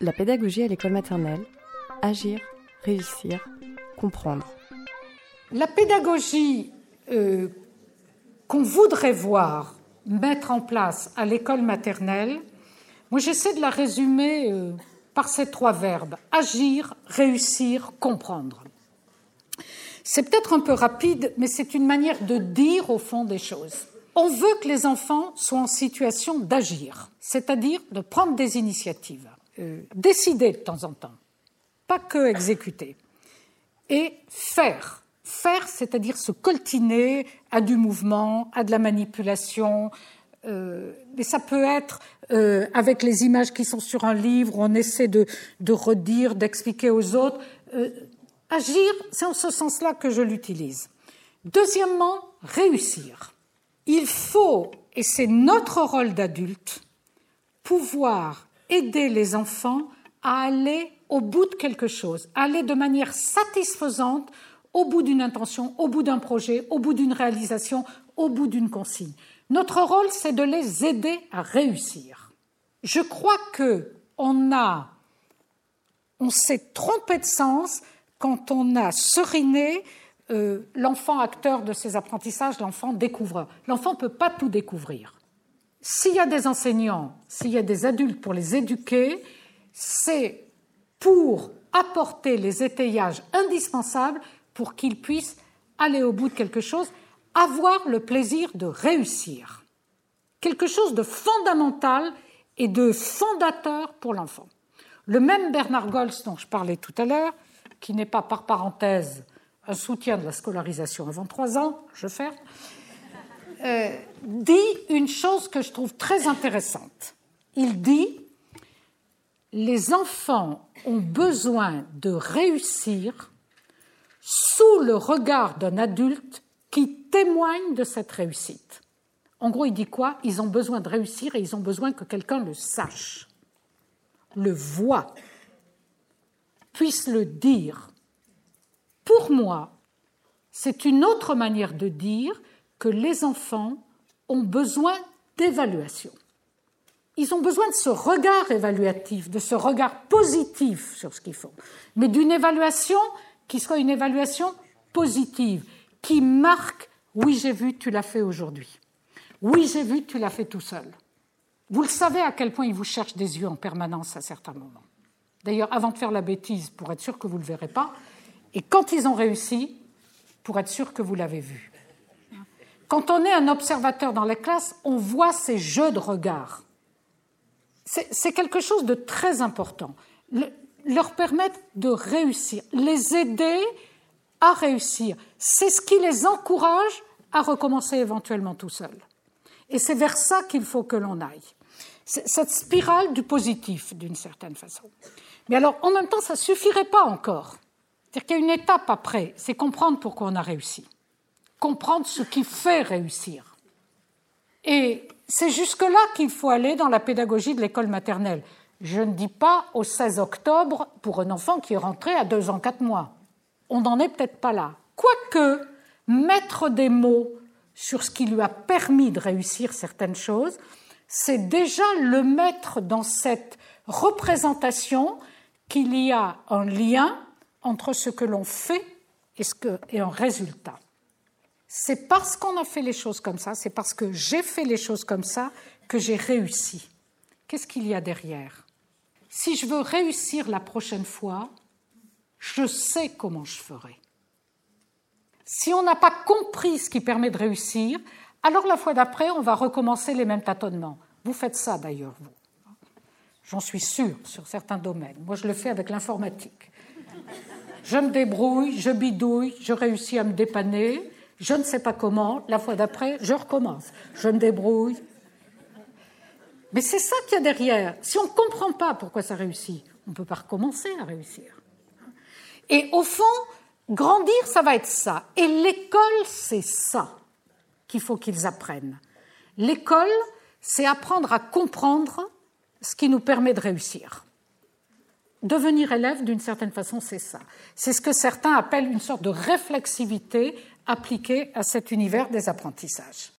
La pédagogie à l'école maternelle. Agir, réussir, comprendre. La pédagogie euh, qu'on voudrait voir mettre en place à l'école maternelle, moi j'essaie de la résumer euh, par ces trois verbes agir, réussir, comprendre. C'est peut-être un peu rapide, mais c'est une manière de dire au fond des choses. On veut que les enfants soient en situation d'agir, c'est-à-dire de prendre des initiatives, euh, décider de temps en temps, pas que exécuter, et faire. Faire, c'est-à-dire se coltiner à du mouvement, à de la manipulation, euh, mais ça peut être euh, avec les images qui sont sur un livre, on essaie de, de redire, d'expliquer aux autres. Euh, agir, c'est en ce sens-là que je l'utilise. Deuxièmement, réussir. Il faut, et c'est notre rôle d'adulte, pouvoir aider les enfants à aller au bout de quelque chose, aller de manière satisfaisante au bout d'une intention, au bout d'un projet, au bout d'une réalisation, au bout d'une consigne. Notre rôle, c'est de les aider à réussir. Je crois que on a, on s'est trompé de sens quand on a seriné euh, l'enfant acteur de ses apprentissages, l'enfant découvreur. L'enfant ne peut pas tout découvrir. S'il y a des enseignants, s'il y a des adultes pour les éduquer, c'est pour apporter les étayages indispensables pour qu'ils puissent aller au bout de quelque chose avoir le plaisir de réussir. Quelque chose de fondamental et de fondateur pour l'enfant. Le même Bernard Gols dont je parlais tout à l'heure, qui n'est pas par parenthèse un soutien de la scolarisation avant trois ans, je ferme, euh, dit une chose que je trouve très intéressante. Il dit les enfants ont besoin de réussir sous le regard d'un adulte qui témoignent de cette réussite. En gros, il dit quoi? Ils ont besoin de réussir et ils ont besoin que quelqu'un le sache, le voit, puisse le dire. Pour moi, c'est une autre manière de dire que les enfants ont besoin d'évaluation. Ils ont besoin de ce regard évaluatif, de ce regard positif sur ce qu'ils font, mais d'une évaluation qui soit une évaluation positive, qui marque oui, j'ai vu, tu l'as fait aujourd'hui. Oui, j'ai vu, tu l'as fait tout seul. Vous le savez à quel point ils vous cherchent des yeux en permanence à certains moments. D'ailleurs, avant de faire la bêtise, pour être sûr que vous ne le verrez pas, et quand ils ont réussi, pour être sûr que vous l'avez vu. Quand on est un observateur dans la classe, on voit ces jeux de regard. C'est quelque chose de très important. leur permettre de réussir, les aider à réussir. C'est ce qui les encourage à recommencer éventuellement tout seul. Et c'est vers ça qu'il faut que l'on aille. Cette spirale du positif, d'une certaine façon. Mais alors, en même temps, ça ne suffirait pas encore. C'est-à-dire qu'il y a une étape après, c'est comprendre pourquoi on a réussi. Comprendre ce qui fait réussir. Et c'est jusque-là qu'il faut aller dans la pédagogie de l'école maternelle. Je ne dis pas au 16 octobre pour un enfant qui est rentré à deux ans, quatre mois on n'en est peut-être pas là. Quoique, mettre des mots sur ce qui lui a permis de réussir certaines choses, c'est déjà le mettre dans cette représentation qu'il y a un lien entre ce que l'on fait et, et un résultat. C'est parce qu'on a fait les choses comme ça, c'est parce que j'ai fait les choses comme ça que j'ai réussi. Qu'est-ce qu'il y a derrière? Si je veux réussir la prochaine fois, je sais comment je ferai. Si on n'a pas compris ce qui permet de réussir, alors la fois d'après, on va recommencer les mêmes tâtonnements. Vous faites ça d'ailleurs, vous. J'en suis sûr sur certains domaines. Moi, je le fais avec l'informatique. Je me débrouille, je bidouille, je réussis à me dépanner, je ne sais pas comment, la fois d'après, je recommence. Je me débrouille. Mais c'est ça qu'il y a derrière. Si on ne comprend pas pourquoi ça réussit, on ne peut pas recommencer à réussir. Et au fond, grandir, ça va être ça. Et l'école, c'est ça qu'il faut qu'ils apprennent. L'école, c'est apprendre à comprendre ce qui nous permet de réussir. Devenir élève, d'une certaine façon, c'est ça. C'est ce que certains appellent une sorte de réflexivité appliquée à cet univers des apprentissages.